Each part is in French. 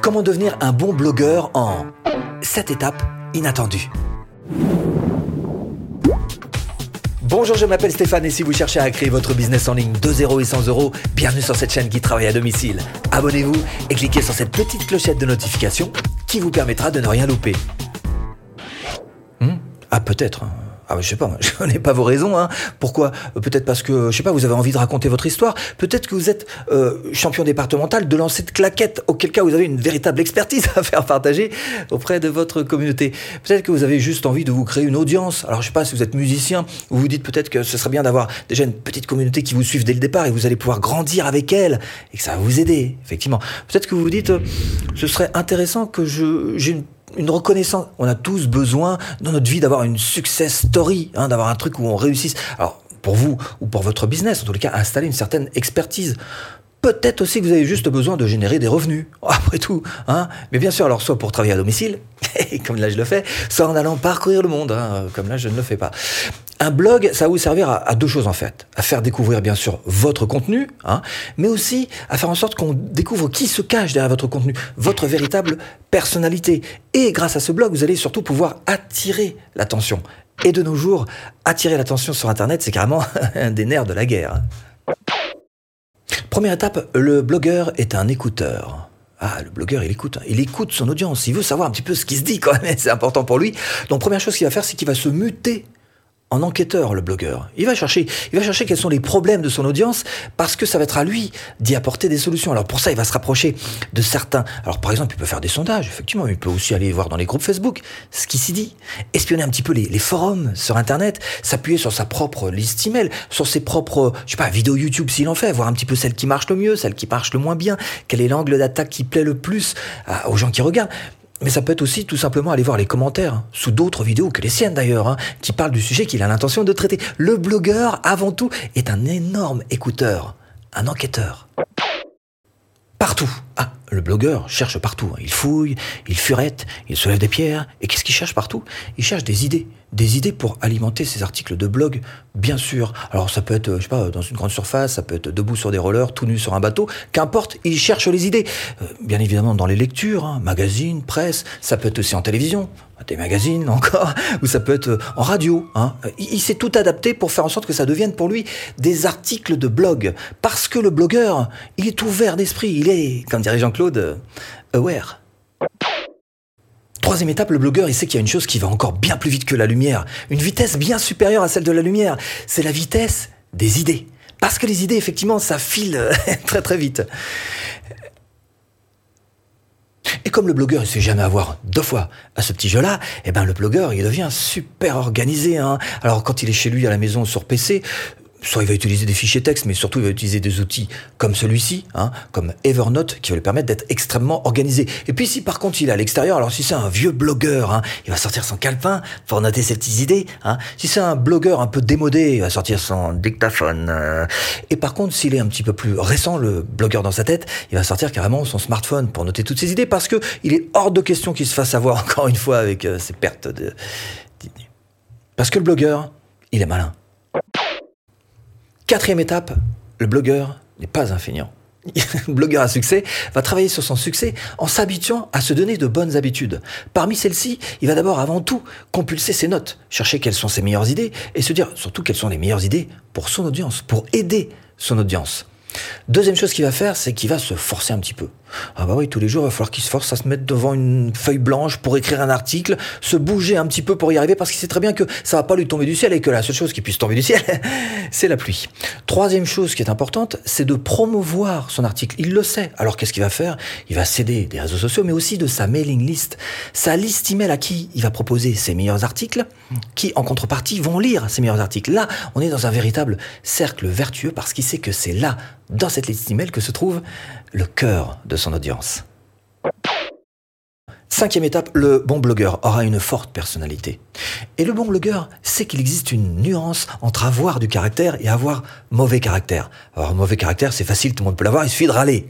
Comment devenir un bon blogueur en 7 étapes inattendues Bonjour, je m'appelle Stéphane et si vous cherchez à créer votre business en ligne de 0 et 100 euros, bienvenue sur cette chaîne qui travaille à domicile. Abonnez-vous et cliquez sur cette petite clochette de notification qui vous permettra de ne rien louper. Hmm? Ah peut-être. Ah, je sais pas, je connais pas vos raisons. Hein. Pourquoi? Peut-être parce que, je sais pas, vous avez envie de raconter votre histoire. Peut-être que vous êtes euh, champion départemental de lancer de claquettes, auquel cas vous avez une véritable expertise à faire partager auprès de votre communauté. Peut-être que vous avez juste envie de vous créer une audience. Alors, je sais pas si vous êtes musicien, vous vous dites peut-être que ce serait bien d'avoir déjà une petite communauté qui vous suive dès le départ et vous allez pouvoir grandir avec elle et que ça va vous aider, effectivement. Peut-être que vous vous dites, euh, ce serait intéressant que je j'ai une une reconnaissance. On a tous besoin dans notre vie d'avoir une success story, hein, d'avoir un truc où on réussisse. Alors, pour vous ou pour votre business, en tous les cas, installer une certaine expertise. Peut-être aussi que vous avez juste besoin de générer des revenus, après tout. Hein Mais bien sûr, alors soit pour travailler à domicile, comme là je le fais, soit en allant parcourir le monde, hein, comme là je ne le fais pas. Un blog, ça va vous servir à, deux choses en fait. À faire découvrir bien sûr votre contenu, hein, mais aussi à faire en sorte qu'on découvre qui se cache derrière votre contenu, votre véritable personnalité. Et grâce à ce blog, vous allez surtout pouvoir attirer l'attention. Et de nos jours, attirer l'attention sur Internet, c'est carrément un des nerfs de la guerre. Première étape, le blogueur est un écouteur. Ah, le blogueur, il écoute. Il écoute son audience. Il veut savoir un petit peu ce qui se dit quand même. C'est important pour lui. Donc, première chose qu'il va faire, c'est qu'il va se muter en enquêteur, le blogueur. Il va chercher, il va chercher quels sont les problèmes de son audience parce que ça va être à lui d'y apporter des solutions. Alors pour ça, il va se rapprocher de certains. Alors par exemple, il peut faire des sondages, effectivement. Il peut aussi aller voir dans les groupes Facebook ce qui s'y dit, espionner un petit peu les, forums sur Internet, s'appuyer sur sa propre liste email, sur ses propres, je sais pas, vidéos YouTube s'il en fait, voir un petit peu celle qui marche le mieux, celle qui marche le moins bien, quel est l'angle d'attaque qui plaît le plus aux gens qui regardent. Mais ça peut être aussi tout simplement aller voir les commentaires, hein, sous d'autres vidéos que les siennes d'ailleurs, hein, qui parlent du sujet qu'il a l'intention de traiter. Le blogueur, avant tout, est un énorme écouteur, un enquêteur. Partout. Le blogueur cherche partout. Hein. Il fouille, il furette, il soulève des pierres. Et qu'est-ce qu'il cherche partout? Il cherche des idées. Des idées pour alimenter ses articles de blog, bien sûr. Alors ça peut être, je sais pas, dans une grande surface, ça peut être debout sur des rollers, tout nu sur un bateau. Qu'importe, il cherche les idées. Euh, bien évidemment dans les lectures, hein, magazines, presse. Ça peut être aussi en télévision, des magazines encore, ou ça peut être euh, en radio. Hein. Il, il s'est tout adapté pour faire en sorte que ça devienne pour lui des articles de blog. Parce que le blogueur, il est ouvert d'esprit. Il est, comme dirait Jean-Claude, de aware. Troisième étape, le blogueur, il sait qu'il y a une chose qui va encore bien plus vite que la lumière, une vitesse bien supérieure à celle de la lumière. C'est la vitesse des idées. Parce que les idées, effectivement, ça file très très vite. Et comme le blogueur, il sait jamais avoir deux fois à ce petit jeu-là, eh ben le blogueur, il devient super organisé. Hein. Alors quand il est chez lui à la maison sur PC, soit il va utiliser des fichiers texte, mais surtout il va utiliser des outils comme celui-ci, hein, comme Evernote, qui va lui permettre d'être extrêmement organisé. Et puis si par contre il est à l'extérieur, alors si c'est un vieux blogueur, hein, il va sortir son calepin pour noter ses petites idées. Hein. Si c'est un blogueur un peu démodé, il va sortir son dictaphone. Euh. Et par contre, s'il est un petit peu plus récent, le blogueur dans sa tête, il va sortir carrément son smartphone pour noter toutes ses idées, parce que il est hors de question qu'il se fasse avoir encore une fois avec euh, ses pertes de... Parce que le blogueur, il est malin. Quatrième étape, le blogueur n'est pas un feignant. blogueur à succès va travailler sur son succès en s'habituant à se donner de bonnes habitudes. Parmi celles-ci, il va d'abord avant tout compulser ses notes, chercher quelles sont ses meilleures idées et se dire surtout quelles sont les meilleures idées pour son audience, pour aider son audience. Deuxième chose qu'il va faire, c'est qu'il va se forcer un petit peu. Ah bah oui, tous les jours, il va falloir qu'il se force à se mettre devant une feuille blanche pour écrire un article, se bouger un petit peu pour y arriver, parce qu'il sait très bien que ça va pas lui tomber du ciel et que la seule chose qui puisse tomber du ciel, c'est la pluie. Troisième chose qui est importante, c'est de promouvoir son article. Il le sait. Alors qu'est-ce qu'il va faire? Il va céder des réseaux sociaux, mais aussi de sa mailing list. Sa liste email à qui il va proposer ses meilleurs articles, qui en contrepartie vont lire ses meilleurs articles. Là, on est dans un véritable cercle vertueux parce qu'il sait que c'est là dans cette liste email que se trouve le cœur de audience. Cinquième étape, le bon blogueur aura une forte personnalité. Et le bon blogueur sait qu'il existe une nuance entre avoir du caractère et avoir mauvais caractère. Alors mauvais caractère, c'est facile, tout le monde peut l'avoir, il suffit de râler.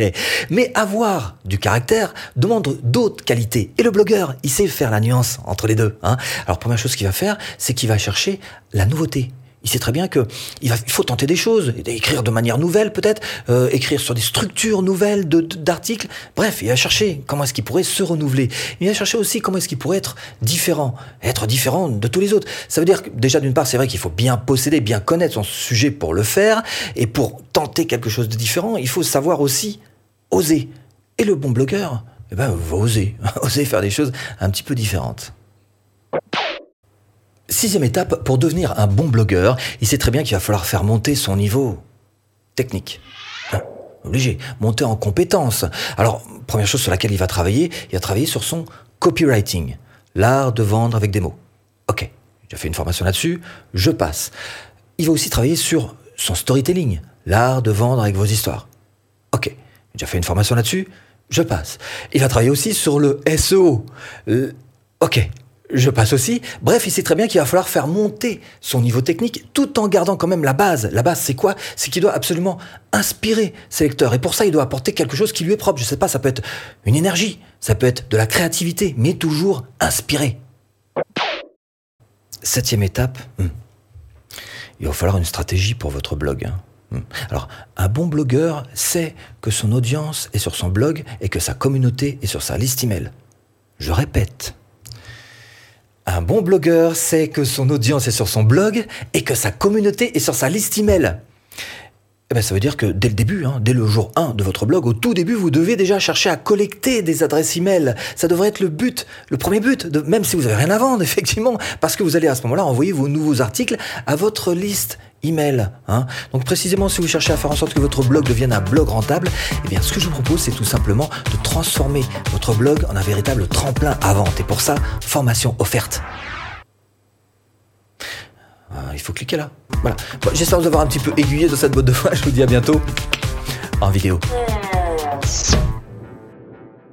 Mais avoir du caractère demande d'autres qualités. Et le blogueur, il sait faire la nuance entre les deux. Hein. Alors première chose qu'il va faire, c'est qu'il va chercher la nouveauté Il sait très bien que il, faut tenter des choses, écrire de manière nouvelle peut-être, euh, écrire sur des structures nouvelles d'articles. Bref, il va chercher comment est-ce qu'il pourrait se renouveler. Il va chercher aussi comment est-ce qu'il pourrait être différent, être différent de tous les autres. Ça veut dire que déjà d'une part, c'est vrai qu'il faut bien posséder, bien connaître son sujet pour le faire, et pour tenter quelque chose de différent, il faut savoir aussi oser. Et le bon blogueur, eh ben, va oser, oser faire des choses un petit peu différentes. Sixième étape, pour devenir un bon blogueur, il sait très bien qu'il va falloir faire monter son niveau technique. Hein, obligé, monter en compétences. Alors, première chose sur laquelle il va travailler, il va travailler sur son copywriting, l'art de vendre avec des mots. Ok, j'ai fait une formation là-dessus, je passe. Il va aussi travailler sur son storytelling, l'art de vendre avec vos histoires. Ok, j'ai déjà fait une formation là-dessus, je passe. Il va travailler aussi sur le SEO. Ok, je passe aussi. Bref, il sait très bien qu'il va falloir faire monter son niveau technique tout en gardant quand même la base. La base, c'est quoi? C'est qu'il doit absolument inspirer ses lecteurs. Et pour ça, il doit apporter quelque chose qui lui est propre. Je sais pas, ça peut être une énergie, ça peut être de la créativité, mais toujours inspiré. Septième étape, hmm. il va falloir une stratégie pour votre blog. hein. Hmm. Alors, un bon blogueur sait que son audience est sur son blog et que sa communauté est sur sa liste email. Je répète. Un bon blogueur sait que son audience est sur son blog et que sa communauté est sur sa liste email. Eh ben, ça veut dire que dès le début, hein, dès le jour 1 de votre blog, au tout début, vous devez déjà chercher à collecter des adresses email. Ça devrait être le but, le premier but, même si vous avez rien à vendre, effectivement, parce que vous allez à ce moment-là envoyer vos nouveaux articles à votre liste email. Hein. Donc précisément, si vous cherchez à faire en sorte que votre blog devienne un blog rentable, eh bien, ce que je vous propose, c'est tout simplement de transformer votre blog en un véritable tremplin à vente. Et pour ça, formation offerte. Il faut cliquer là. Voilà. J'espère vous avoir un petit peu aiguillé dans cette botte de foin. Je vous dis à bientôt en vidéo.